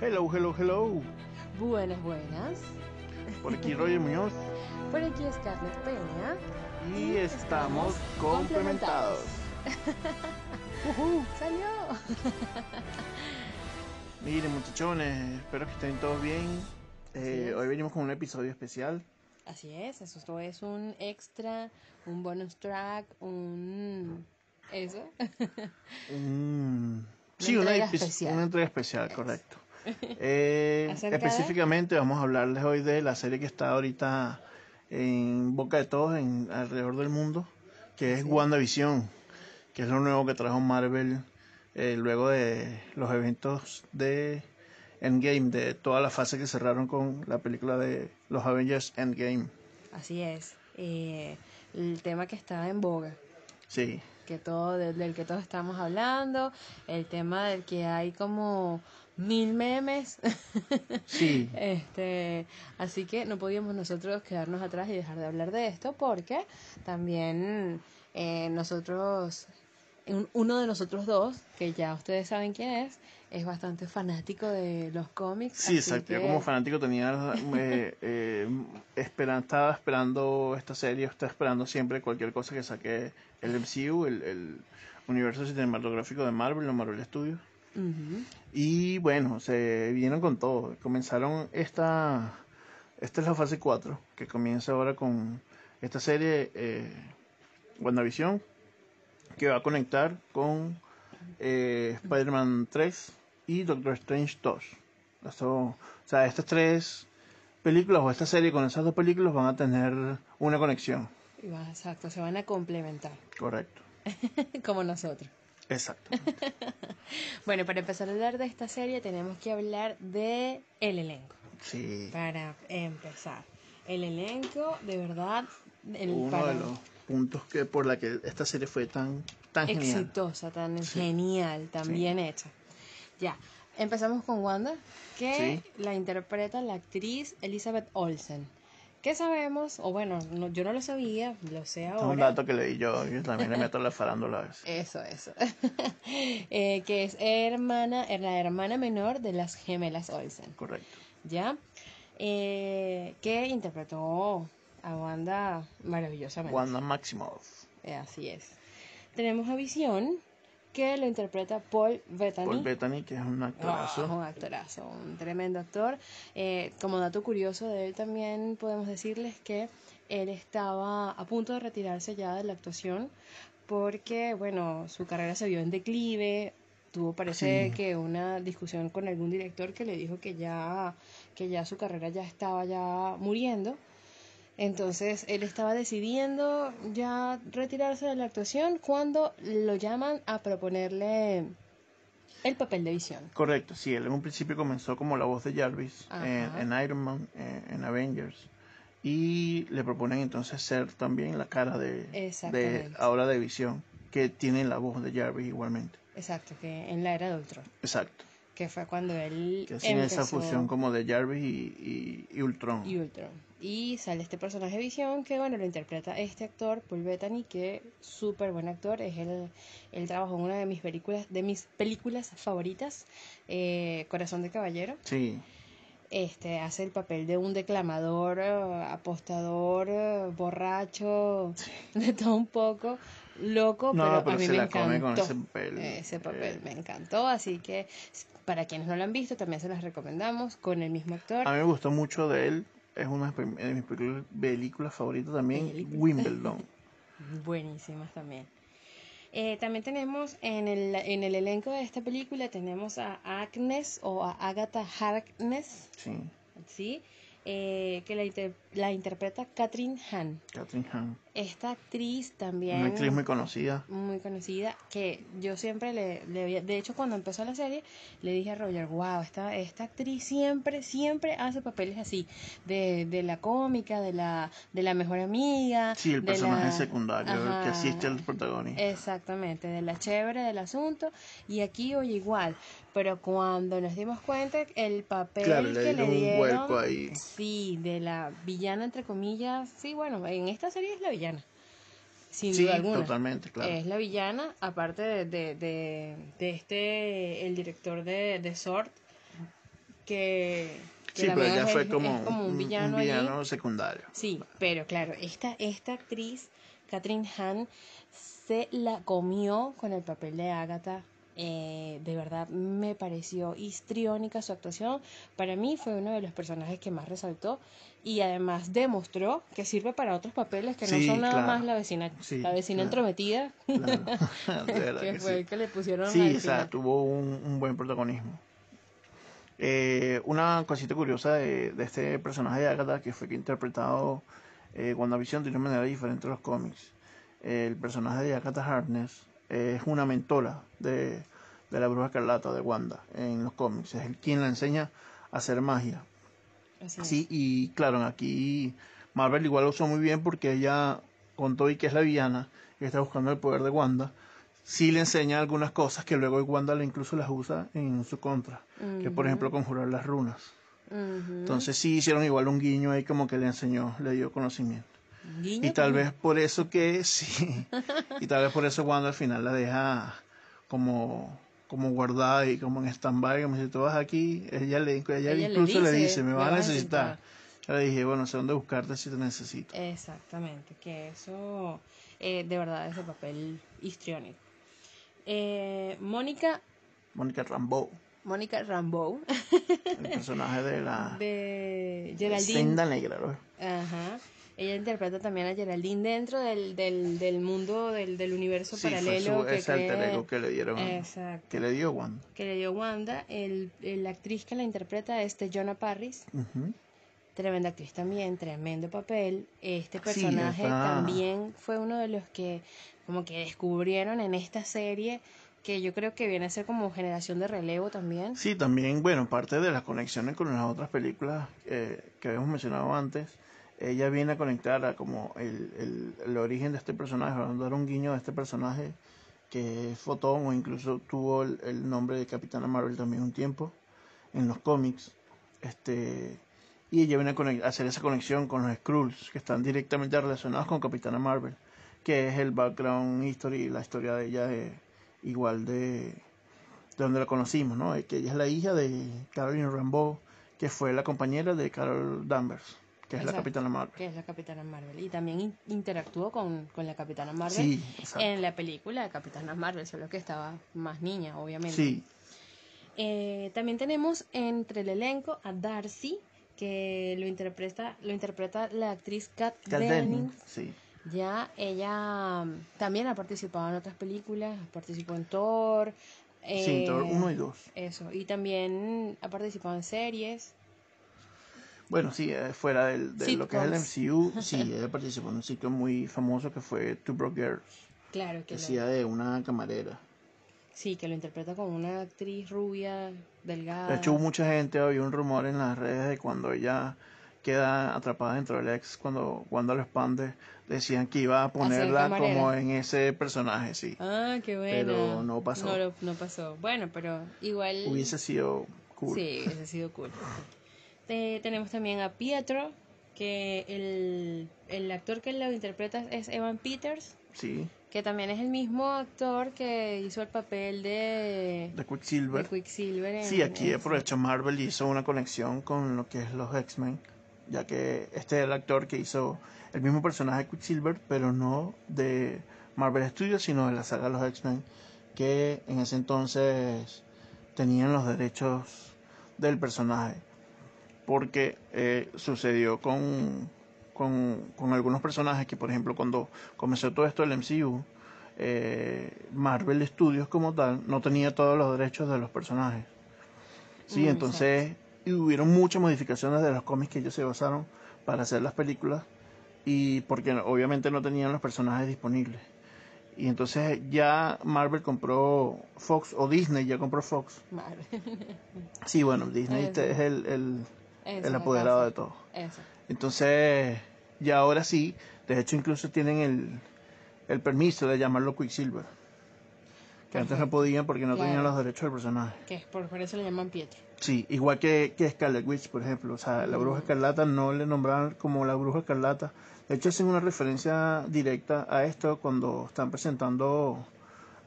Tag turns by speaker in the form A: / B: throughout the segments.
A: Hello, hello, hello.
B: Buenas, buenas.
A: Por aquí Roger Muñoz.
B: Por aquí es Carlos Peña.
A: Y estamos complementados.
B: Salió.
A: Miren muchachones, espero que estén todos bien. Eh, hoy venimos con un episodio especial.
B: Así es, eso es un extra, un bonus track, un... Eso.
A: Un- Sí, una,
B: entrega
A: epi-
B: especial.
A: una entrega especial, correcto. Eh, específicamente vamos a hablarles hoy de la serie que está ahorita en boca de todos en alrededor del mundo, que es
B: Sí.
A: WandaVision, que es lo nuevo que trajo Marvel eh, luego de los eventos de Endgame, de toda la fase que cerraron con la película de los Avengers Endgame.
B: Así es. Eh, el tema que está en boga.
A: Sí,
B: que todo del, del que todos estamos hablando, el tema del que hay como mil memes.
A: sí,
B: Este, así que no podíamos nosotros quedarnos atrás y dejar de hablar de esto porque también eh, nosotros, un- uno de nosotros dos, que ya ustedes saben quién es, es bastante fanático de los cómics.
A: Sí, exacto. Yo como fanático tenía eh, eh, esperan- estaba esperando esta serie, estaba esperando siempre cualquier cosa que saque el MCU, el, el universo cinematográfico de Marvel, los Marvel Studios. Y bueno, se vinieron con todo. Comenzaron esta, esta es la fase 4, que comienza ahora con esta serie eh, WandaVision, que va a conectar con eh, Spider-Man 3 y Doctor Strange 2. Esto, o sea, estas tres películas o esta serie con esas dos películas van a tener una conexión.
B: Exacto, se van a complementar,
A: Correcto.
B: como nosotros.
A: Exacto.
B: Bueno, para empezar a hablar de esta serie tenemos que hablar de el elenco.
A: Sí.
B: Para empezar, el elenco, de verdad, el,
A: Uno
B: para-
A: de los puntos que por la que esta serie fue tan, tan genial.
B: exitosa, tan
A: Sí.
B: genial, tan
A: Sí.
B: bien hecha. Ya, empezamos con Wanda, que
A: Sí.
B: la interpreta la actriz Elizabeth Olsen. ¿Qué sabemos? O bueno, no- yo no lo sabía, lo sé
A: Es
B: ahora.
A: un dato que leí yo, yo también le meto la farándula a veces.
B: Eso, eso. Eh, que es hermana, es la hermana menor de las gemelas Olsen.
A: Correcto.
B: ¿ya? Eh, que interpretó a Wanda maravillosamente.
A: Wanda Maximoff.
B: Eh, así es. Tenemos a Visión, que lo interpreta Paul Bettany.
A: Paul Bettany, que es un actorazo.
B: un actorazo, un tremendo actor. Eh, como dato curioso de él también podemos decirles que él estaba a punto de retirarse ya de la actuación porque, bueno, su carrera se vio en declive. Tuvo, parece
A: Sí.
B: que una discusión con algún director que le dijo que ya, que ya su carrera ya estaba ya muriendo. Entonces él estaba decidiendo ya retirarse de la actuación cuando lo llaman a proponerle el papel de visión.
A: Correcto, sí, él en un principio comenzó como la voz de Jarvis en, Iron Man, en, en Avengers. Y le proponen entonces ser también la cara de, de ahora de Visión, que tiene la voz de Jarvis igualmente.
B: Exacto, que en la era de Ultron,
A: Exacto.
B: Que fue cuando él
A: Que esa fusión como de Jarvis y, y, y Ultron.
B: y Ultron. Y sale este personaje de Visión que, bueno, lo interpreta este actor, Paul Bettany, que súper buen actor. Es el, él trabajó en una de mis películas, de mis películas favoritas, eh, Corazón de Caballero.
A: Sí,
B: Este hace el papel de un declamador, eh, apostador, eh, borracho, de todo un poco, loco,
A: No,
B: pero,
A: pero
B: a mí
A: se
B: me
A: la come con
B: encantó.
A: ese papel,
B: Ese papel
A: eh.
B: me encantó, así que para quienes no lo han visto también se las recomendamos con el mismo actor.
A: a mí me gustó mucho de él. Es una de mis películas- favoritas también,
B: Película.
A: Wimbledon.
B: Buenísimas también. Eh, también tenemos en el, en el elenco de esta película tenemos a Agnes o a Agatha Harkness,
A: Sí,
B: ¿sí? Eh, que la, inter- la interpreta Catherine Hahn.
A: Catherine Hahn.
B: Esta actriz también
A: Una actriz muy conocida.
B: muy conocida que yo siempre le, le había- de hecho cuando empezó la serie le dije a Roger wow esta esta actriz siempre siempre hace papeles así de, de la cómica de la de la mejor amiga
A: Sí, el
B: de
A: personaje
B: la-
A: secundario, el que asiste al protagonista.
B: exactamente de la chévere del asunto y aquí oye igual pero cuando nos dimos cuenta el papel
A: Claro, le
B: que le
A: dieron un ahí.
B: sí de la villana entre comillas sí bueno en esta serie es la villana sin
A: Sí,
B: duda alguna
A: totalmente, claro.
B: es la villana, aparte de, de, de, de este, el director de, de Sword, que, que
A: Sí, pero ella fue
B: es-
A: como,
B: es como un villano, allí.
A: secundario.
B: Sí, pero claro, esta, esta actriz, Catherine Hahn, se la comió con el papel de Agatha. Eh, de verdad me pareció histriónica su actuación. Para mí fue uno de los personajes que más resaltó y además demostró que sirve para otros papeles que
A: Sí,
B: no son nada
A: claro.
B: más la vecina,
A: Sí,
B: la vecina
A: claro.
B: entrometida,
A: Claro. De
B: que
A: que
B: fue
A: sí.
B: el que le pusieron
A: Sí, o sea, tuvo un, un buen protagonismo. Eh, una cosita curiosa de, de este personaje de Agatha que fue que interpretado eh, WandaVision de una manera diferente a los cómics. El personaje de Agatha Harkness es una mentora de, de la bruja escarlata de Wanda en los cómics. Es el quien la enseña a hacer magia.
B: Así es.
A: Sí, y claro, aquí Marvel igual lo usó muy bien porque ella, con todo y que es la villana, que está buscando el poder de Wanda, sí le enseña algunas cosas que luego Wanda le incluso las usa en su contra, que por ejemplo conjurar las runas. Entonces sí hicieron igual un guiño ahí como que le enseñó, le dio conocimiento. Y tal vez por eso que sí, y tal vez por eso Wanda al final la deja como como guardada y como en stand-by, como si tú vas aquí, ella, le, ella, incluso le
B: dice,
A: dice, me
B: "Me
A: vas a necesitar.
B: necesitar".
A: Yo le dije, bueno, sé dónde buscarte si te necesito.
B: Exactamente, que eso, eh, de verdad, es el papel histriónico. Eh, Mónica,
A: Mónica Rambeau,
B: Mónica Rambeau,
A: el personaje de la
B: de Geraldine.
A: Senda Negra, ¿no?
B: Ajá. Ella interpreta también a Geraldine dentro del, del, del mundo, del, del universo
A: Sí, fue
B: paralelo
A: su,
B: que,
A: alter ego que le dieron,
B: Exacto.
A: que le dio Wanda.
B: que le dio Wanda. El, el- la actriz que la interpreta es Jonah Parris. Tremenda actriz también, tremendo papel. Este personaje también fue uno de los que como que descubrieron en esta serie que yo creo que viene a ser como generación de relevo también.
A: Sí, también, bueno, parte de las conexiones con las otras películas eh, que habíamos mencionado antes, ella viene a conectar a como el, el, el origen de este personaje, a dar un guiño a este personaje que es Fotón o incluso tuvo el, el nombre de Capitana Marvel también un tiempo en los cómics. Este, y ella viene a, hacer esa conexión con los Skrulls, que están directamente relacionados con Capitana Marvel, que es el background history, la historia de ella de, igual de, de donde la conocimos, ¿no? Que ella es la hija de Caroline Rambeau, que fue la compañera de Carol Danvers, que es la. Capitana Marvel.
B: Que es la Capitana Marvel. Y también in- interactuó con, con la Capitana Marvel
A: Sí,
B: en la película de Capitana Marvel, solo que estaba más niña, obviamente.
A: Sí,
B: Eh, también tenemos entre el elenco a Darcy, que lo interpreta, lo interpreta la actriz Kat
A: Kat
B: Dennings.
A: Sí.
B: Ya ella mm, también ha participado en otras películas, participó en Thor.
A: Sí,
B: eh,
A: Thor 1 y 2.
B: Eso, y también ha participado en series.
A: Bueno, sí, eh, fuera del, de lo que es el. MCU, sí, ella participó en un sitio muy famoso que fue Two Broke Girls,
B: Claro, que
A: que
B: lo,
A: hacía de una camarera.
B: sí, que lo interpreta como una actriz rubia, delgada.
A: De hecho, hubo mucha gente, había un rumor en las redes de cuando ella queda atrapada dentro del ex, cuando cuando lo expande, decían que iba a ponerla como en ese personaje, sí.
B: Ah, qué bueno.
A: Pero no pasó.
B: No, no pasó. Bueno, pero igual.
A: Hubiese sido cool.
B: Sí, hubiese sido cool. Eh, tenemos también a Pietro, que el, el actor que lo interpreta es Evan Peters,
A: Sí,
B: que también es el mismo actor que hizo el papel de,
A: de
B: de
A: Quicksilver.
B: Quicksilver. en-
A: Sí, aquí
B: en-
A: aprovechó Marvel y hizo una conexión con lo que es los X-Men, ya que este es el actor que hizo el mismo personaje de Quicksilver, pero no de Marvel Studios, sino de la saga de los X-Men, que en ese entonces tenían los derechos del personaje. Porque eh, sucedió con, con, con algunos personajes que, por ejemplo, cuando comenzó todo esto del MCU, eh, Marvel Studios como tal no tenía todos los derechos de los personajes. Sí,
B: Mm,
A: entonces y hubieron muchas modificaciones de los cómics que ellos se basaron para hacer las películas y porque obviamente no tenían los personajes disponibles. Y entonces ya Marvel compró Fox o Disney ya compró Fox.
B: Madre.
A: Sí, bueno, Disney es el, el,
B: Eso,
A: el apoderado de todo.
B: Eso.
A: Entonces, ya ahora sí, de hecho incluso tienen el, el permiso de llamarlo Quicksilver. Que antes no podían porque no tenían los derechos del personaje.
B: Que es por, por eso le llaman Pietro.
A: Sí, igual que, que Scarlet Witch, por ejemplo. O sea, la bruja escarlata no le nombraban como la bruja escarlata. De hecho, hacen una referencia directa a esto cuando están presentando,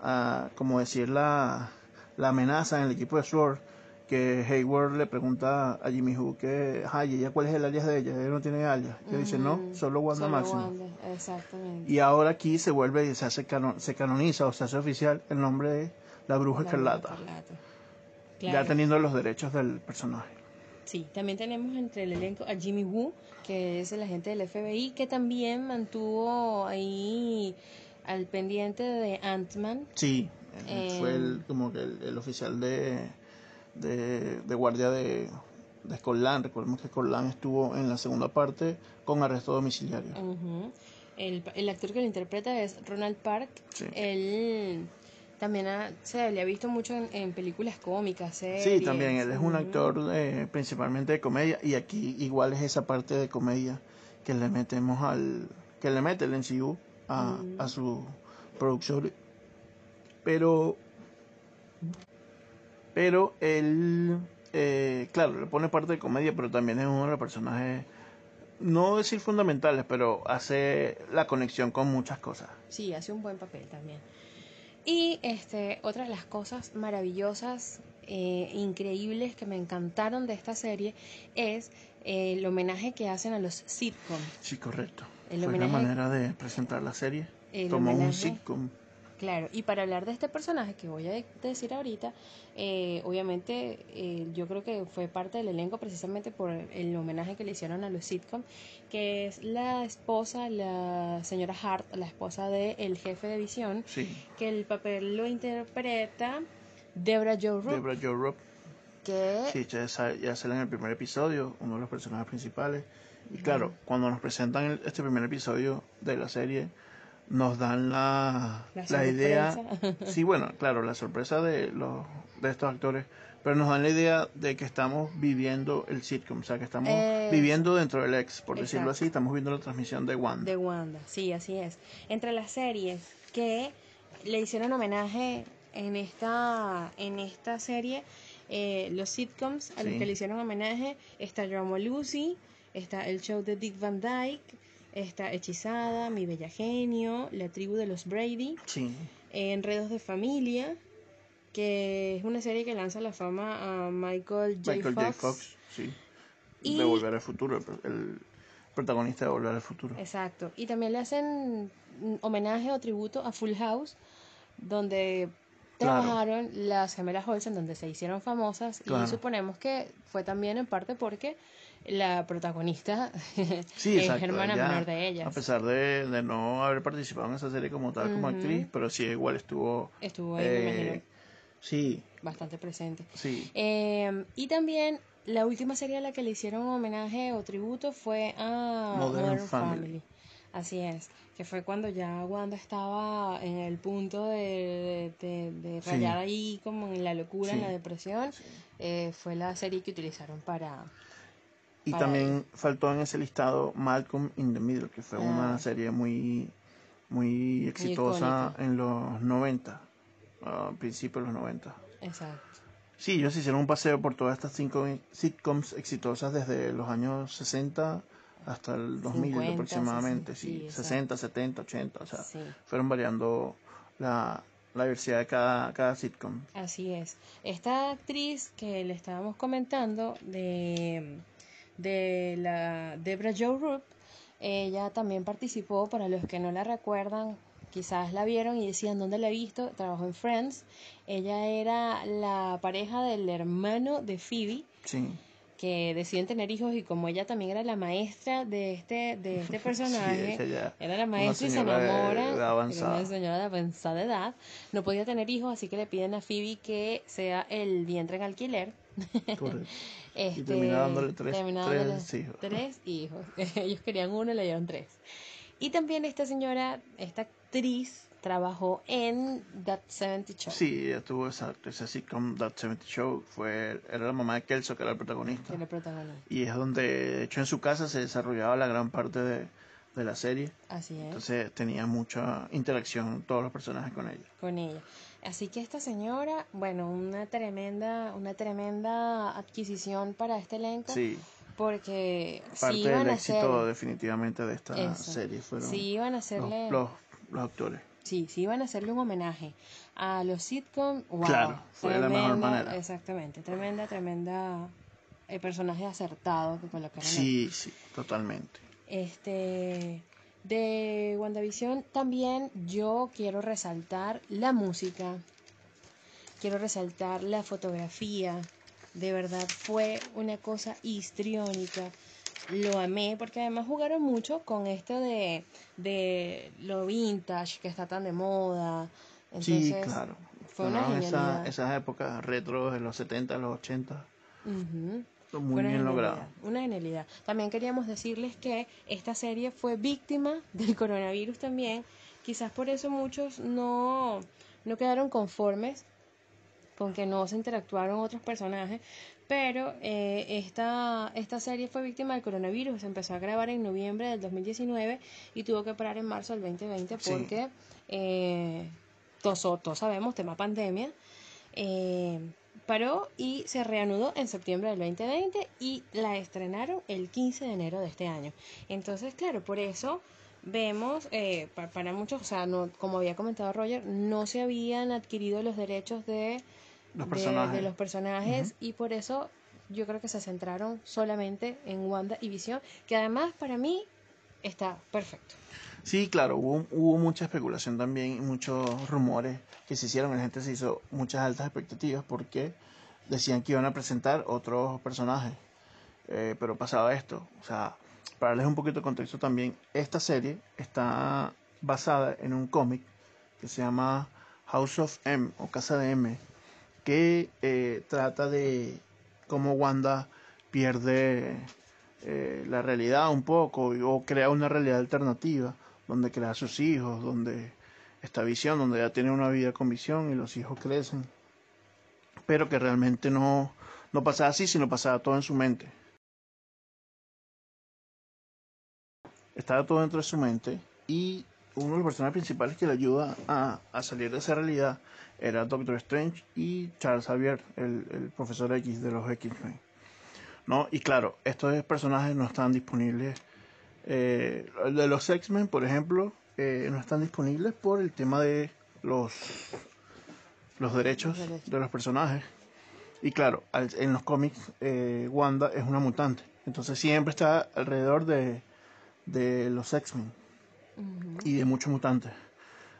A: a, como decir, la, la amenaza en el equipo de Sword. Que Hayward le pregunta a Jimmy Who que, ay, ¿ella cuál es el alias de ella? Ella no tiene alias. Y dice, no, solo Wanda.
B: Wanda, Exactamente.
A: Y ahora aquí se vuelve y se hace cano- se canoniza o se hace oficial el nombre de la Bruja
B: La
A: Escarlata,
B: Escarlata.
A: ya teniendo los derechos del personaje.
B: Sí, también tenemos entre el elenco a Jimmy Woo, que es el agente del FBI, que también mantuvo ahí al pendiente de Ant-Man.
A: Sí,
B: Eh,
A: fue el, como que el, el oficial de, de, de guardia de, de Scotland. Recordemos que Scotland estuvo en la segunda parte con arresto domiciliario.
B: El, el actor que lo interpreta es Ronald Park.
A: Sí.
B: Él también ha- se le ha visto mucho en, en películas cómicas, series.
A: Sí, también él es un actor eh, principalmente de comedia y aquí igual es esa parte de comedia que le metemos al que le mete el MCU a, a su producción pero pero él eh, claro le pone parte de comedia pero también es uno de los personajes no decir fundamentales pero hace la conexión con muchas cosas
B: Sí, hace un buen papel también. Y este, otra de las cosas maravillosas, eh, increíbles que me encantaron de esta serie es eh, el homenaje que hacen a los sitcoms.
A: sí correcto
B: El
A: fue
B: homenaje-
A: manera de presentar la serie
B: El
A: como un
B: homenaje-
A: sitcom
B: Claro, y para hablar de este personaje que voy a de- decir ahorita, eh, obviamente eh, yo creo que fue parte del elenco precisamente por el homenaje que le hicieron a los sitcom, que es la esposa, la señora Hart, la esposa del jefe de visión,
A: sí.
B: que el papel lo interpreta Debra Jo Rupp,
A: Deborah Jo Rupp.
B: Que
A: Sí, ya, sa- ya sale en el primer episodio, uno de los personajes principales. Y claro, cuando nos presentan el- este primer episodio de la serie, nos dan la,
B: La
A: la idea. Sí, bueno, claro, la sorpresa de, los, de estos actores, pero nos dan la idea de que estamos viviendo el sitcom, o sea, que estamos viviendo dentro del ex, por decirlo así, estamos viendo la transmisión de Wanda.
B: de Wanda, sí, así es. Entre las series que le hicieron homenaje en esta, en esta serie, eh, los sitcoms a los que le hicieron homenaje, está Yo Amo a Lucy, está el show de Dick Van Dyke, está Hechizada, Mi Bella Genio, La Tribu de los Brady,
A: Sí,
B: Enredos de Familia, que es una serie que lanza la fama a Michael J.
A: Michael
B: Fox.
A: J. Fox, sí.
B: Y-
A: De Volver al Futuro, el, protagonista de Volver al Futuro.
B: Exacto. Y también le hacen homenaje o tributo a Full House, donde
A: Claro.
B: trabajaron las gemelas Olsen, donde se hicieron famosas.
A: Claro.
B: Y suponemos que fue también en parte porque la protagonista
A: Sí,
B: es hermana
A: ella,
B: menor de ellas.
A: A pesar de, de no haber participado en esa serie como tal, como actriz, pero sí, igual estuvo.
B: Estuvo ahí, me
A: eh,
B: imagino,
A: sí,
B: bastante presente.
A: sí.
B: Eh, y también la última serie a la que le hicieron homenaje o tributo fue a
A: Modern
B: Modern,
A: Family.
B: Family. Así es, que fue cuando ya Wanda estaba en el punto de, de, de rayar ahí como en la locura, en la depresión. Eh, fue la serie que utilizaron para...
A: Y
B: para
A: también faltó en ese listado Malcolm in the Middle, que fue una
B: Ah.
A: serie muy, muy exitosa
B: icónica.
A: en los 90, a principios de los 90.
B: Exacto.
A: Sí, ellos hicieron un paseo por todas estas cinco sitcoms exitosas desde los años 60 hasta el 2000
B: 50,
A: aproximadamente,
B: 60,
A: sí,
B: sí, exacto.
A: 60, 70, 80, o sea,
B: Sí.
A: fueron variando la, la diversidad de cada, cada sitcom.
B: Así es. Esta actriz que le estábamos comentando de, de la Debra Jo Rupp, ella también participó, para los que no la recuerdan, quizás la vieron y decían dónde la he visto, trabajó en Friends. Ella era la pareja del hermano de Phoebe,
A: Sí,
B: que deciden tener hijos y como ella también era la maestra de este, de este personaje, era la maestra y se
A: de-
B: enamora,
A: de
B: era una señora de avanzada edad, no podía tener hijos, así que le piden a Phoebe que sea el vientre en alquiler.
A: Correcto.
B: Este,
A: termina dándole tres- tres hijos.
B: tres hijos. Ellos querían uno y le dieron tres. Y también esta señora, esta actriz, trabajó en That 70 Show.
A: Sí, ella tuvo exacto, ese sitcom That 70 Show, fue, era la mamá de Kelso, que era el protagonista.
B: Que la protagonista.
A: Y es donde, de hecho, en su casa se desarrollaba la gran parte de, de la serie.
B: Así es.
A: Entonces tenía mucha interacción todos los personajes con ella.
B: con ella. Así que esta señora, bueno, una tremenda, una tremenda adquisición para este elenco,
A: Sí,
B: porque
A: parte
B: si iban
A: del
B: a
A: éxito
B: hacer,
A: definitivamente de esta
B: Eso.
A: serie fueron
B: si iban a hacerle,
A: los, los actores.
B: sí, sí iban a hacerle un homenaje a los sitcom, wow.
A: Claro, fue la mejor manera.
B: Exactamente, tremenda, tremenda el personaje acertado que colocaron. ahí.
A: Sí, sí, totalmente.
B: Este de WandaVision también yo quiero resaltar la música, quiero resaltar la fotografía. De verdad fue una cosa histriónica. Lo amé porque además jugaron mucho con esto de, de lo vintage que está tan de moda.
A: Sí,
B: Entonces,
A: claro.
B: Fue una
A: esa- esas épocas retro de los 70, los 80.
B: Ujú.
A: Muy bien logrado.
B: Una genialidad. También queríamos decirles que esta serie fue víctima del coronavirus también. Quizás por eso muchos no, no quedaron conformes con que no se interactuaron otros personajes. Pero eh, esta, esta serie fue víctima del coronavirus. Se empezó a grabar en noviembre del 2019 y tuvo que parar en marzo del 2020
A: Sí.
B: porque eh, todos, todos sabemos, tema pandemia. Eh, paró y se reanudó en septiembre del 2020 y la estrenaron el 15 de enero de este año. Entonces, claro, por eso vemos, eh, pa- para, muchos, o sea, no, como había comentado Roger, no se habían adquirido los derechos de
A: Los
B: de-
A: personajes.
B: de los personajes y por eso yo creo que se centraron solamente en Wanda y Visión, que además para mí está perfecto.
A: Sí, claro, hubo, hubo mucha especulación también, y muchos rumores que se hicieron, la gente se hizo muchas altas expectativas porque decían que iban a presentar otros personajes, Eh, pero pasaba esto, o sea, para darles un poquito de contexto también, esta serie está basada en un cómic que se llama House of M o Casa de M, que eh, trata de cómo Wanda pierde eh, la realidad un poco o crea una realidad alternativa donde crea a sus hijos, donde está visión, donde ya tiene una vida con visión y los hijos crecen, pero que realmente no, no pasaba así, sino pasaba todo en su mente. Estaba todo dentro de su mente y uno de los personajes principales que le ayuda a, a salir de esa realidad era Doctor Strange y Charles Xavier, el, el profesor X de los X-Men. ¿no? Y claro, estos personajes no están disponibles. Eh, de los X-Men, por ejemplo, eh, no están disponibles por el tema de los, los derechos
B: Los derechos.
A: de los personajes. Y claro, al- en los cómics, eh, Wanda es una mutante. Entonces siempre está alrededor de, de los X-Men y de muchos mutantes.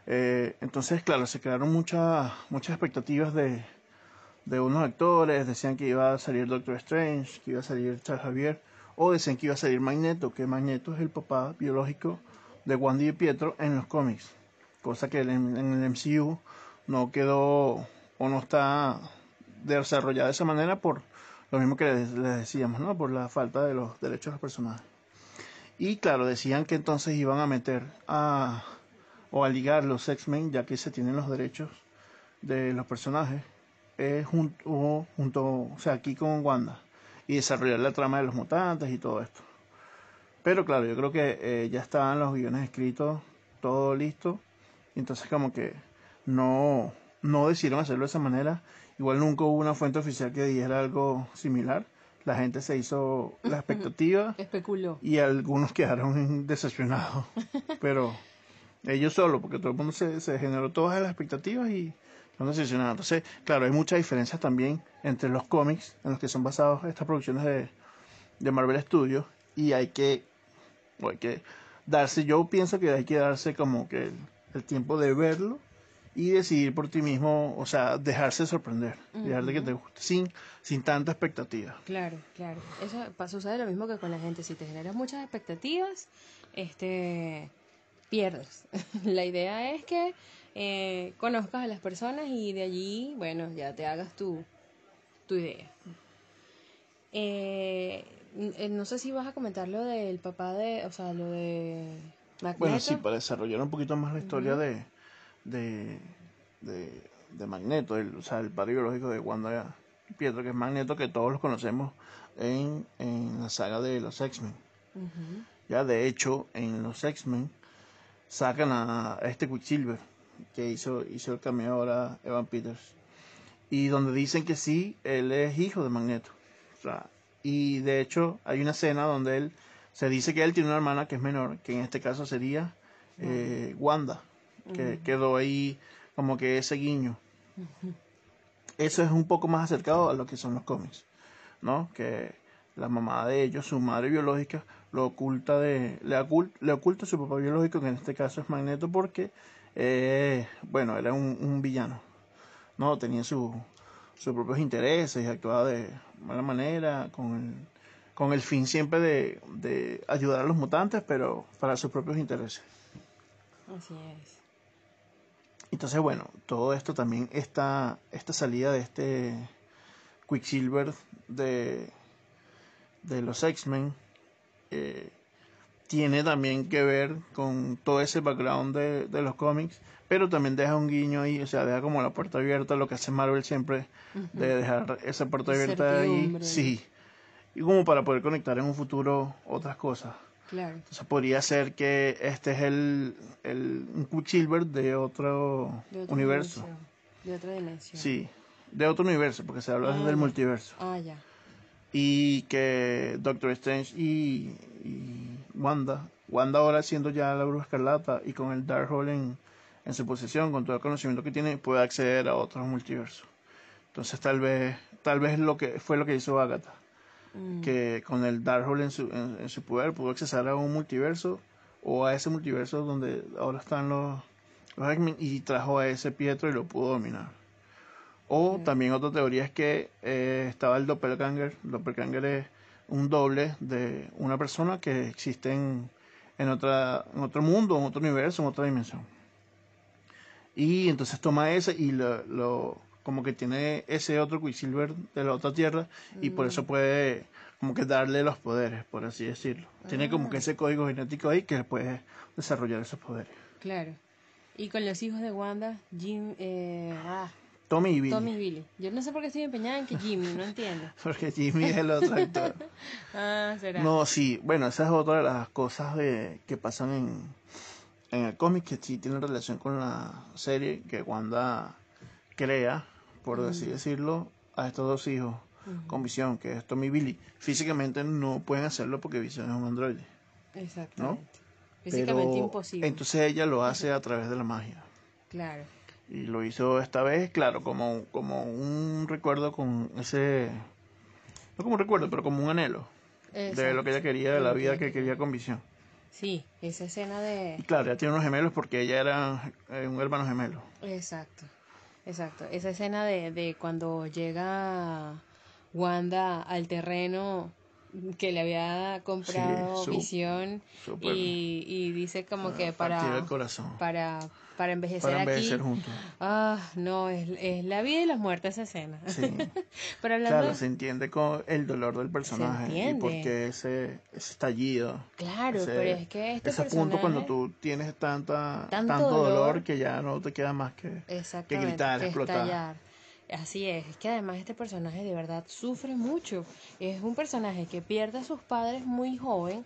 A: Eh, entonces, claro, se crearon muchas muchas expectativas de, de unos actores. Decían que iba a salir Doctor Strange, que iba a salir Charles Javier, o decían que iba a salir Magneto, que Magneto es el papá biológico de Wanda y Pietro en los cómics. Cosa que en, el MCU no quedó o no está desarrollada de esa manera por lo mismo que les, les decíamos, ¿no? Por la falta de los derechos de los personajes. Y claro, decían que entonces iban a meter a o a ligar los X-Men, ya que se tienen los derechos de los personajes, eh, junto, junto, o sea, aquí con Wanda, y desarrollar la trama de los mutantes y todo esto. Pero claro, yo creo que eh, ya estaban los guiones escritos, todo listo, y entonces como que no, no decidieron hacerlo de esa manera. Igual nunca hubo una fuente oficial que dijera algo similar. La gente se hizo la expectativa
B: Especuló.
A: y algunos quedaron decepcionados. Pero ellos solo, porque todo el mundo se, se generó todas las expectativas y son. Entonces, claro, hay muchas diferencias también entre los cómics en los que son basados estas producciones de, de Marvel Studios y hay que, o hay que darse, yo pienso que hay que darse como que el, el tiempo de verlo y decidir por ti mismo, o sea, dejarse sorprender, dejar de que te guste, sin, sin tanta expectativa.
B: Claro, claro. Eso pa- sucede lo mismo que con la gente. Si te generas muchas expectativas, este pierdes. la idea es que eh, conozcas a las personas y de allí, bueno, ya te hagas tu, tu idea. Eh, eh, no sé si vas a comentar lo del papá de, o sea, lo de Magneto.
A: Bueno, sí, para desarrollar un poquito más la historia de, de, de, de Magneto, el, o sea, el padre biológico de Wanda Pietro, que es Magneto, que todos los conocemos en, en la saga de los X-Men. Ya, de hecho, en los X-Men sacan a, a este Quicksilver, que hizo, hizo el cameo ahora Evan Peters. Y donde dicen que sí, él es hijo de Magneto. O sea, y de hecho, hay una escena donde él se dice que él tiene una hermana que es menor, que en este caso sería eh, Wanda. que quedó ahí como que ese guiño. Eso es un poco más acercado a lo que son los cómics, ¿no? Que la mamá de ellos, su madre biológica, lo oculta de, le, oculta, le oculta su papá biológico, que en este caso es Magneto, porque, eh, bueno, era un, villano, ¿no? Tenía sus propios intereses y actuaba de mala manera, con el, con el fin siempre de, de ayudar a los mutantes, pero para sus propios intereses.
B: Así es.
A: Entonces, bueno, todo esto también, esta, esta salida de este Quicksilver de, de los X-Men, eh, tiene también que ver con todo ese background de, de, los cómics, pero también deja un guiño ahí, o sea, deja como la puerta abierta, lo que hace Marvel siempre, de dejar esa puerta abierta ahí, sí, y como para poder conectar en un futuro otras cosas.
B: Claro.
A: Entonces podría ser que este es el, el un Quicksilver de otro, universo.
B: De otra dimensión.
A: Sí, de otro universo, porque se habla del multiverso.
B: Ah, ya.
A: Y que Doctor Strange y, Wanda, Wanda ahora siendo ya la bruja escarlata y con el Darkhold en, en su posesión, con todo el conocimiento que tiene, puede acceder a otros multiversos. Entonces tal vez, tal vez lo que fue lo que hizo Agatha Mm. que con el Darkhold en su, en, su poder pudo accesar a un multiverso o a ese multiverso donde ahora están los, los X-Men y trajo a ese Pietro y lo pudo dominar. O también otra teoría es que eh, estaba el Doppelganger. El Doppelganger es un doble de una persona que existe en, en, otra, en otro mundo, en otro universo, en otra dimensión. Y entonces toma ese y lo como que tiene ese otro Quicksilver de la otra tierra y por eso mm. puede como que darle los poderes, por así decirlo. Tiene como que ah. ese código genético ahí que puede desarrollar esos poderes.
B: Claro. Y con los hijos de Wanda, Jim, eh, ah,
A: Tommy y Billy.
B: Tommy y Billy. Yo no sé por qué estoy empeñada en que Jimmy, no entiendo.
A: Porque Jimmy es el otro actor.
B: ah, será.
A: No, sí, bueno, esa es otra de las cosas de, que pasan en, en el cómic que sí tiene relación con la serie que Wanda crea por así decirlo, a estos dos hijos con visión, que es Tommy y Billy. Físicamente no pueden hacerlo porque visión es un androide.
B: Exactamente. Físicamente imposible.
A: Entonces ella lo hace a través de la magia.
B: Claro.
A: Y lo hizo esta vez, claro, como, como un recuerdo con ese. No como un recuerdo, pero como un anhelo. De lo que ella quería, de la vida que quería con visión.
B: Sí, esa escena de...
A: Y claro, ella tiene unos gemelos porque ella era eh, un hermano gemelo.
B: Exacto. Exacto, esa escena de, de cuando llega Wanda al terreno que le había comprado Visión y, y, dice como que para, para para envejecer,
A: para
B: envejecer
A: juntos.
B: Ah, no, es, es, la vida y la muerte esa escena.
A: Sí. Pero claro, se entiende con el dolor del personaje y porque ese, ese estallido.
B: Claro, pero es que este
A: ese punto cuando tú tienes tanta tanto, dolor, que ya no te queda más que, que gritar, explotar.
B: Así es, es que además este personaje de verdad sufre mucho. Es un personaje que pierde a sus padres muy joven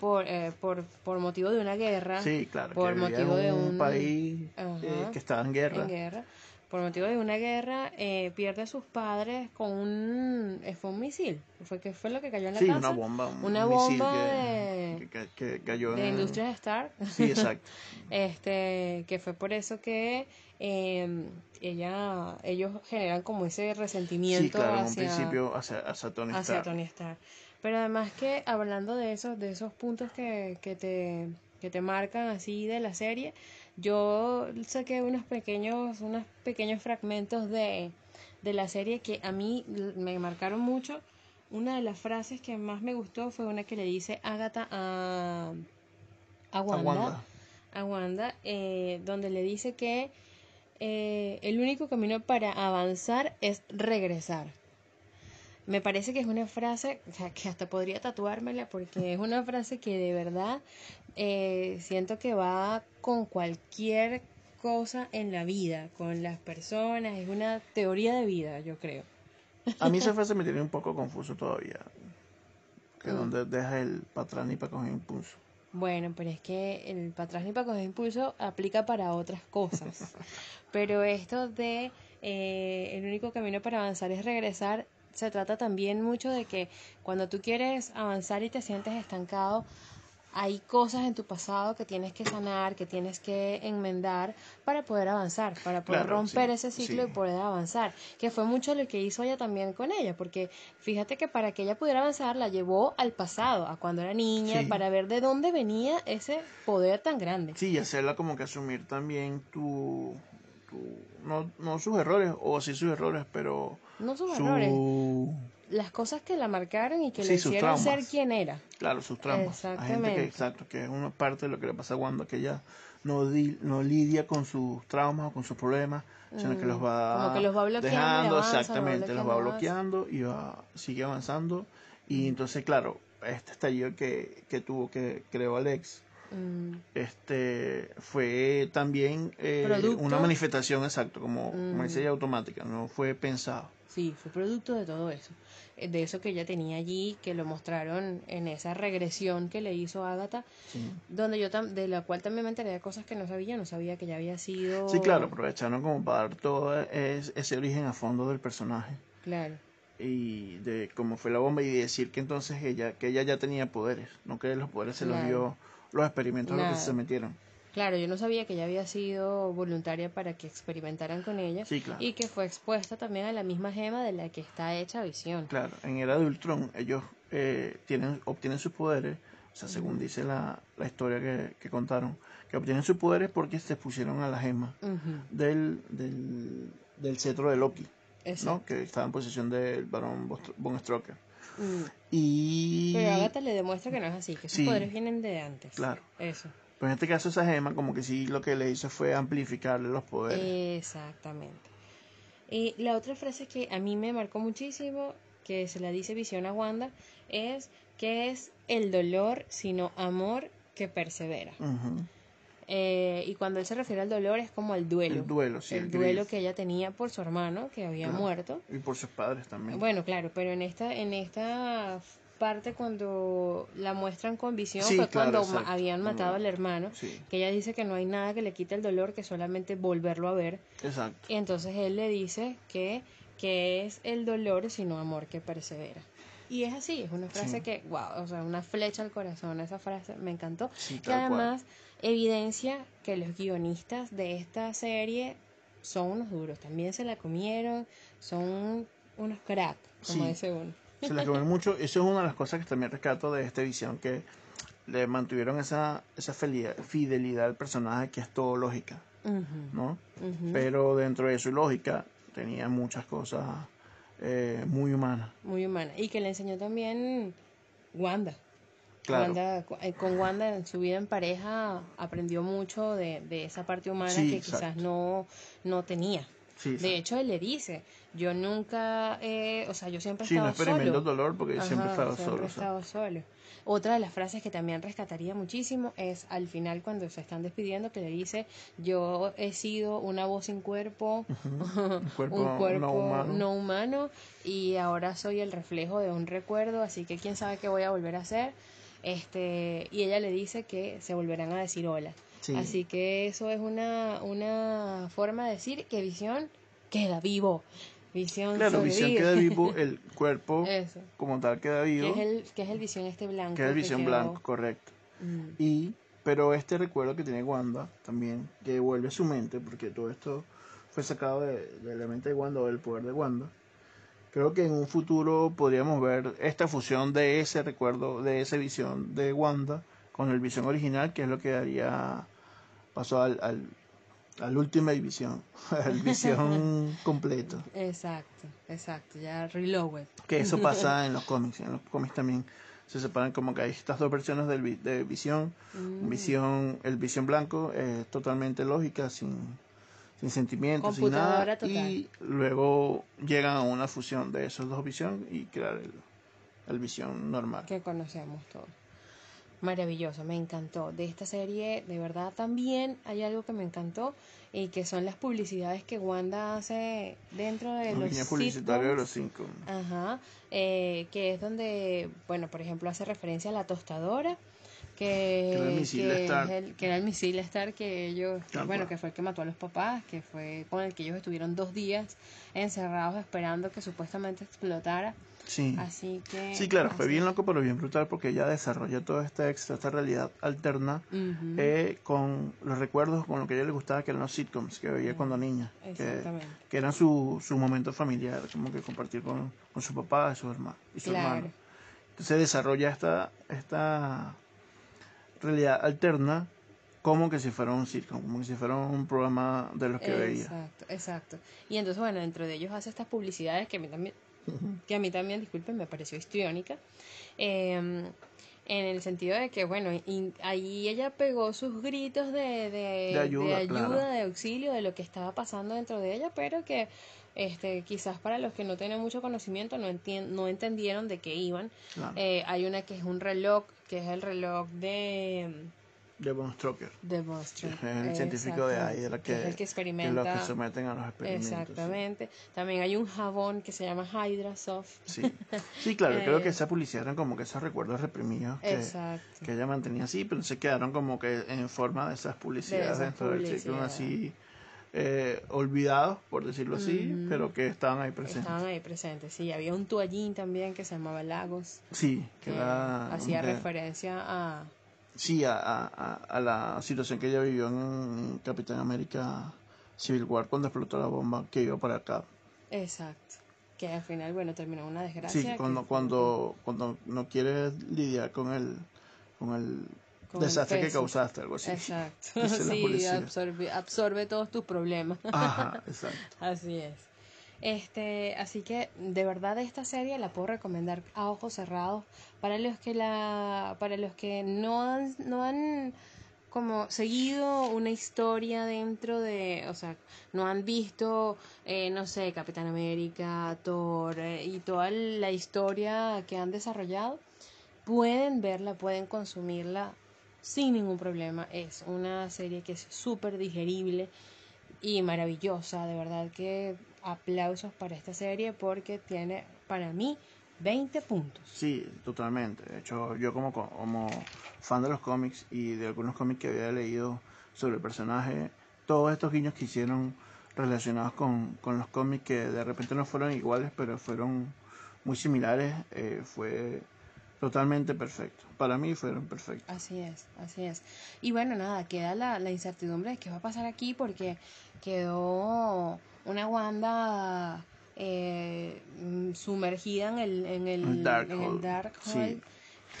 B: por, eh, por, por motivo de una guerra.
A: Sí, claro.
B: Por motivo de un
A: país eh, que estaba en guerra.
B: En guerra. Por motivo de una guerra, eh, pierde a sus padres con un. Fue un misil. Fue, que fue lo que cayó en la
A: sí,
B: casa.
A: una bomba.
B: una bomba de.
A: Que, que, cayó
B: de Industrias Star.
A: Sí, exacto.
B: este, que fue por eso que. Eh, ella, ellos generan como ese resentimiento
A: sí, claro, hacia, en un principio hacia, hacia Tony Stark.
B: Hacia Tony Stark. Pero además que hablando de esos, de esos puntos que, que, te, que te marcan así de la serie, yo saqué unos pequeños, unos pequeños fragmentos de, de la serie que a mí me marcaron mucho. Una de las frases que más me gustó fue una que le dice Agatha a, a Wanda, a Wanda, eh, donde le dice que eh, el único camino para avanzar es regresar. Me parece que es una frase que hasta podría tatuármela porque es una frase que de verdad eh, siento que va con cualquier cosa en la vida, con las personas, es una teoría de vida, yo creo.
A: A mí esa frase me tiene un poco confuso todavía. Que mm. donde deja el patrón y para coger impulso.
B: Bueno, pero es que el patrón y para coger impulso aplica para otras cosas. pero esto de eh, el único camino para avanzar es regresar, se trata también mucho de que cuando tú quieres avanzar y te sientes estancado, hay cosas en tu pasado que tienes que sanar, que tienes que enmendar para poder avanzar, para poder
A: Claro,
B: romper
A: sí,
B: ese ciclo
A: sí.
B: y poder avanzar, que fue mucho lo que hizo ella también con ella, porque fíjate que para que ella pudiera avanzar la llevó al pasado, a cuando era niña,
A: Sí.
B: para ver de dónde venía ese poder tan grande.
A: Sí, y hacerla como que asumir también tu, tu no, no sus errores, o sí sus errores, pero
B: No sus
A: su,
B: errores, las cosas que la marcaron y que
A: Sí,
B: le hicieron ser quien era.
A: claro, sus traumas. Hay gente que,
B: Exactamente.
A: exacto, que es una parte de lo que le pasa a Wanda, que ella no, di- no lidia con sus traumas o con sus problemas, sino que los va,
B: Mm, Como que los va bloqueando
A: dejando,
B: avanza, los va
A: exactamente, los va
B: bloqueando,
A: bloqueando y va, sigue avanzando. Y entonces, claro, este estallido que, que tuvo, que creó Alex,
B: Mm,
A: este fue también eh, una manifestación exacto como, como dice
B: Mm.
A: ella automática no fue pensado
B: Sí, fue producto de todo eso. De eso que ella tenía allí, que lo mostraron en esa regresión que le hizo Agatha,
A: sí,
B: donde yo tam- de la cual también me enteré de cosas que no sabía, no sabía que ya había sido
A: sí claro aprovecharon como para dar todo es- ese origen a fondo del personaje.
B: Claro.
A: y de cómo fue la bomba y decir que entonces ella que ella ya tenía poderes no que los poderes se los dio los experimentos a los que se metieron
B: Claro, yo no sabía que ella había sido voluntaria para que experimentaran con ella
A: Sí, claro.
B: y que fue expuesta también a la misma gema de la que está hecha Visión.
A: claro en era de Ultron ellos eh, tienen obtienen sus poderes o sea según dice la, la historia que, que contaron que obtienen sus poderes porque se pusieron a la gema del, del, del cetro de Loki. ¿no? Que estaba en posesión del Bostro- von Stroker.
B: Mm.
A: Y...
B: Pero Agatha le demuestra que no es así, que sus
A: Sí.
B: poderes vienen de antes.
A: Claro.
B: Eso.
A: Pero en este caso esa gema como que sí lo que le hizo fue amplificarle los poderes.
B: Exactamente. Y la otra frase que a mí me marcó muchísimo, que se la dice Visión a Wanda, es que es el dolor, sino amor que persevera. Eh, y cuando él se refiere al dolor es como al duelo.
A: El duelo, sí.
B: el
A: el
B: duelo que ella tenía por su hermano que había
A: Claro.
B: muerto.
A: Y por sus padres también.
B: Bueno, claro, pero en esta, en esta parte cuando la muestran con visión
A: Sí,
B: fue
A: claro,
B: cuando
A: exacto,
B: habían matado al hermano,
A: Sí,
B: que ella dice que no hay nada que le quite el dolor, que solamente volverlo a ver.
A: exacto.
B: Y entonces él le dice que, que es el dolor sino amor que persevera. Y es así, es una frase
A: Sí.
B: que, wow, o sea, una flecha al corazón, esa frase me encantó.
A: Sí,
B: que
A: cual.
B: además evidencia que los guionistas de esta serie son unos duros, también se la comieron, son unos crack, como
A: Sí.
B: dice uno.
A: Se les comió mucho. Eso es una de las cosas que también rescato de esta visión, que le mantuvieron esa, esa fidelidad al personaje que es todo lógica, ¿no? Pero dentro de su lógica tenía muchas cosas eh, muy humanas.
B: Muy humana. Y que le enseñó también Wanda.
A: Claro.
B: Wanda, cu- eh, con Wanda en su vida en pareja aprendió mucho de, de esa parte humana
A: Sí,
B: que quizás no, no tenía.
A: Sí,
B: De hecho, él le dice, yo nunca, eh, o sea, yo siempre he
A: Sí, no
B: estado
A: experimento
B: solo.
A: dolor porque siempre he
B: Ajá,
A: estado
B: siempre
A: solo.
B: he
A: o sea.
B: estado solo. Otra de las frases que también rescataría muchísimo es al final cuando se están despidiendo que le dice, yo he sido una voz sin cuerpo,
A: Un cuerpo,
B: un cuerpo
A: no humano.
B: no humano y ahora soy el reflejo de un recuerdo, así que quién sabe qué voy a volver a hacer. Este, y ella le dice que se volverán a decir hola.
A: Sí.
B: Así que eso es una, una forma de decir que Visión queda vivo. Visión
A: Claro, visión queda vivo, el cuerpo como tal queda
B: Que
A: vivo,
B: es el, que es el Visión este blanco.
A: que es el
B: que
A: visión blanco, correcto.
B: Mm,
A: Y, pero este recuerdo que tiene Wanda también, que vuelve a su mente, porque todo esto fue sacado de, de la mente de Wanda o del poder de Wanda. Creo que en un futuro podríamos ver esta fusión de ese recuerdo, de esa visión de Wanda con el visión original, que es lo que daría paso al, al, al Ultimate Visión, al visión completo.
B: Exacto, exacto. Ya reloaded.
A: Que eso pasa en los cómics, en los cómics también se separan como que hay estas dos versiones del, de visión.
B: Mm.
A: Visión, el visión blanco es totalmente lógica, sin, sin sentimientos, sin nada.
B: total.
A: Y luego llegan a una fusión de esos dos visión y crear el, el visión normal.
B: que conocemos todos. Maravilloso, me encantó. De esta serie, de verdad, también hay algo que me encantó y que son las publicidades que Wanda hace dentro de
A: Los
B: los
A: líneas publicitarias de los cinco.
B: Ajá, eh, que es donde, bueno, por ejemplo, hace referencia a la tostadora, que,
A: era el misil
B: que
A: Star.
B: el- que era el misil Star que ellos, bueno, que fue el que mató a los papás, que fue con el que ellos estuvieron dos días encerrados esperando que supuestamente explotara.
A: Sí.
B: Así que...
A: Sí, claro, fue bien loco, pero bien brutal porque ella desarrolla todo este extra, esta realidad alterna eh, con los recuerdos, con lo que a ella le gustaba, que eran los sitcoms que veía cuando niña, que,
B: Exactamente.
A: que eran su, su momento familiar, como que compartir con, con su papá y su hermano. Y su
B: Claro.
A: hermano. Entonces desarrolla esta, esta realidad alterna como que si fuera un sitcom, como que si fuera un programa de los que veía.
B: Exacto, exacto. Y entonces, bueno, dentro de ellos hace estas publicidades que a mí también, que a mí también, disculpen, me pareció histriónica. Eh, en el sentido de que, bueno, ahí ella pegó sus gritos de, de,
A: De ayuda,
B: ayuda,
A: claro.
B: de auxilio, de lo que estaba pasando dentro de ella, pero que este, quizás para los que no tienen mucho conocimiento no, entien- no entendieron de qué iban.
A: Claro.
B: Eh, hay una que es un reloj, que es el reloj de,
A: de Von Stroker.
B: de Boston.
A: Es el científico de ahí, de la que,
B: es el que
A: que
B: experimenta.
A: los que someten a los experimentos. sí.
B: Exactamente. También hay un jabón que se llama Hydra Soft.
A: Sí, sí claro, creo que
B: Eh,
A: esa publicidad eran como que esos recuerdos reprimidos que,
B: Exacto.
A: que ella mantenía así, pero se quedaron como que en forma de esas publicidades
B: esas
A: dentro del ciclo, así eh, olvidados, por decirlo así,
B: Ujú.
A: pero que estaban ahí presentes.
B: Estaban ahí presentes, sí. Había un toallín también que se llamaba Lagos.
A: Sí, que
B: que
A: era
B: hacía
A: que-
B: referencia a...
A: sí, a, a, a- la situación que ella vivió en Capitán América Civil War cuando explotó la bomba que iba para acá.
B: Exacto. Que al final, bueno, terminó una desgracia.
A: Sí, cuando, cuando, cuando no quieres lidiar con el, con el
B: Con el
A: desastre que causaste, algo así.
B: Exacto. Sí, absorbe, absorbe todos tus problemas.
A: Ajá, exacto.
B: Así es. Este, así que de verdad esta serie la puedo recomendar a ojos cerrados para los que la para los que no han no han como seguido una historia dentro de, o sea, no han visto, eh, no sé, Capitán América, Thor eh, y toda la historia que han desarrollado, pueden verla, pueden consumirla sin ningún problema. Es una serie que es súper digerible y maravillosa, de verdad que aplausos para esta serie porque tiene para mí 20 puntos.
A: Sí, totalmente. De hecho, yo como, co- como fan de los cómics y de algunos cómics que había leído sobre el personaje, todos estos guiños que hicieron relacionados con, con los cómics que de repente no fueron iguales, pero fueron muy similares, eh, fue totalmente perfecto. Para mí fueron perfectos.
B: Así es, así es. Y bueno, nada, queda la, la incertidumbre de qué va a pasar aquí porque quedó una Wanda eh, mm, sumergida en el, en el,
A: Dark
B: en el
A: Hole.
B: Darkhold,
A: Sí.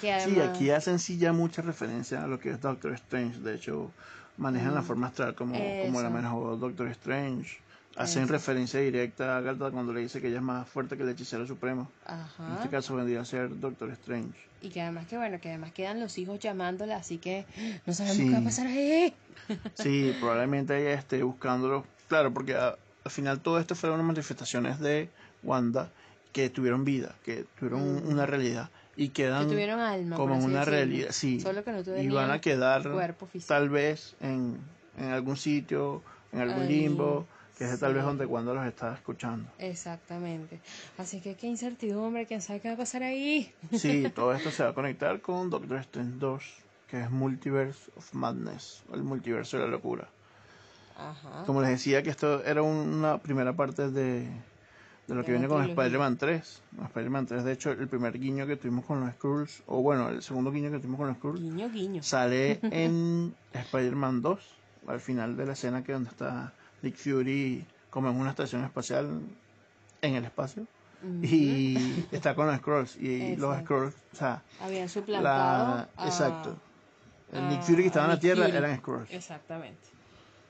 B: Que
A: Sí,
B: además,
A: aquí hacen sí ya mucha referencia a lo que es Doctor Strange. De hecho, manejan la forma astral como, como la manejó Doctor Strange. Hacen
B: Eso.
A: referencia directa a Agatha cuando le dice que ella es más fuerte que el hechicero supremo. En este caso vendría a ser Doctor Strange.
B: Y que además que bueno, que además quedan los hijos llamándola, así que no sabemos
A: Sí.
B: qué va a pasar ahí.
A: Sí, probablemente ella esté buscándolo. Claro, porque a- al final todo esto fueron manifestaciones de Wanda que tuvieron vida, que tuvieron un- una realidad y quedan
B: Que tuvieron alma.
A: como una
B: decirlo.
A: realidad, sí.
B: Solo que no
A: y van a quedar tal vez en, en algún sitio, en algún limbo, que es tal vez donde Wanda los está escuchando.
B: Exactamente. Así que qué incertidumbre, quién sabe qué va a pasar ahí.
A: Sí, todo esto se va a conectar con Doctor Strange 2, que es Multiverse of Madness, el multiverso de la locura.
B: Ajá.
A: Como les decía que esto era una primera parte de, de lo que viene con. Spider-Man 3. Spider-Man 3, de hecho, el primer guiño que tuvimos con los Skrulls, o bueno, el segundo guiño que tuvimos con los Skrulls,
B: Guiño, guiño.
A: sale en Spider-Man 2, al final de la escena que donde está Nick Fury como en una estación espacial en el espacio. Y está con los Skrulls. Y los. Skrulls, o sea,
B: Habían suplantado.
A: la,
B: a-
A: exacto. El Nick Fury que estaba en la Tierra
B: Fury.
A: eran Skrulls.
B: Exactamente.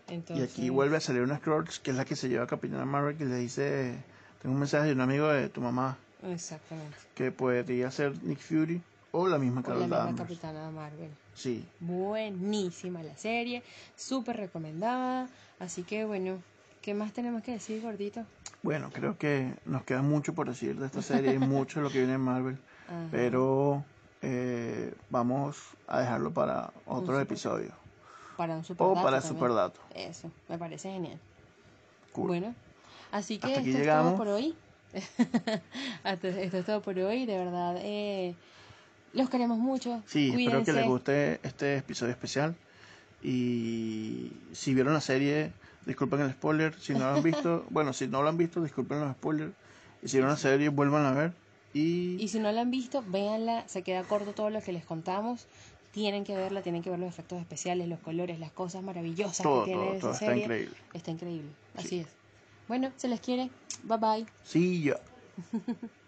A: Y aquí vuelve a salir una Skrulls, que es la que se lleva a Capitana Marvel, que le dice, tengo un mensaje de un amigo de tu mamá,
B: Exactamente.
A: que podría ser Nick Fury o la misma
B: Con la misma capitana Marvel.
A: Sí,
B: Buenísima la serie, súper recomendada. Así que bueno, ¿qué más tenemos que decir, gordito?
A: bueno, creo que nos queda mucho por decir de esta serie, y mucho de lo que viene en Marvel,
B: Ajá.
A: pero eh, vamos a dejarlo para otro episodio.
B: Para un super
A: O para
B: también.
A: super dato.
B: Eso, me parece genial.
A: Cool.
B: Bueno, así que
A: Hasta
B: esto es todo por hoy. Esto es todo por hoy. De verdad, eh, Los queremos mucho.
A: Sí, espero que
B: Cuídense.
A: les guste este episodio especial. Y si vieron la serie, disculpen el spoiler. Si no lo han visto, bueno, si no lo han visto, disculpen los spoilers. Y si vieron la serie, vuelvan a ver. Y,
B: Y si no la han visto, véanla. Se queda corto todo lo que les contamos. Tienen que verla, tienen que ver los efectos especiales, los colores, las cosas maravillosas
A: todo,
B: que tiene
A: todo,
B: esa
A: todo está
B: serie.
A: increíble.
B: Está increíble. Así es. Bueno, se les quiere. Bye bye.
A: Sí, ya.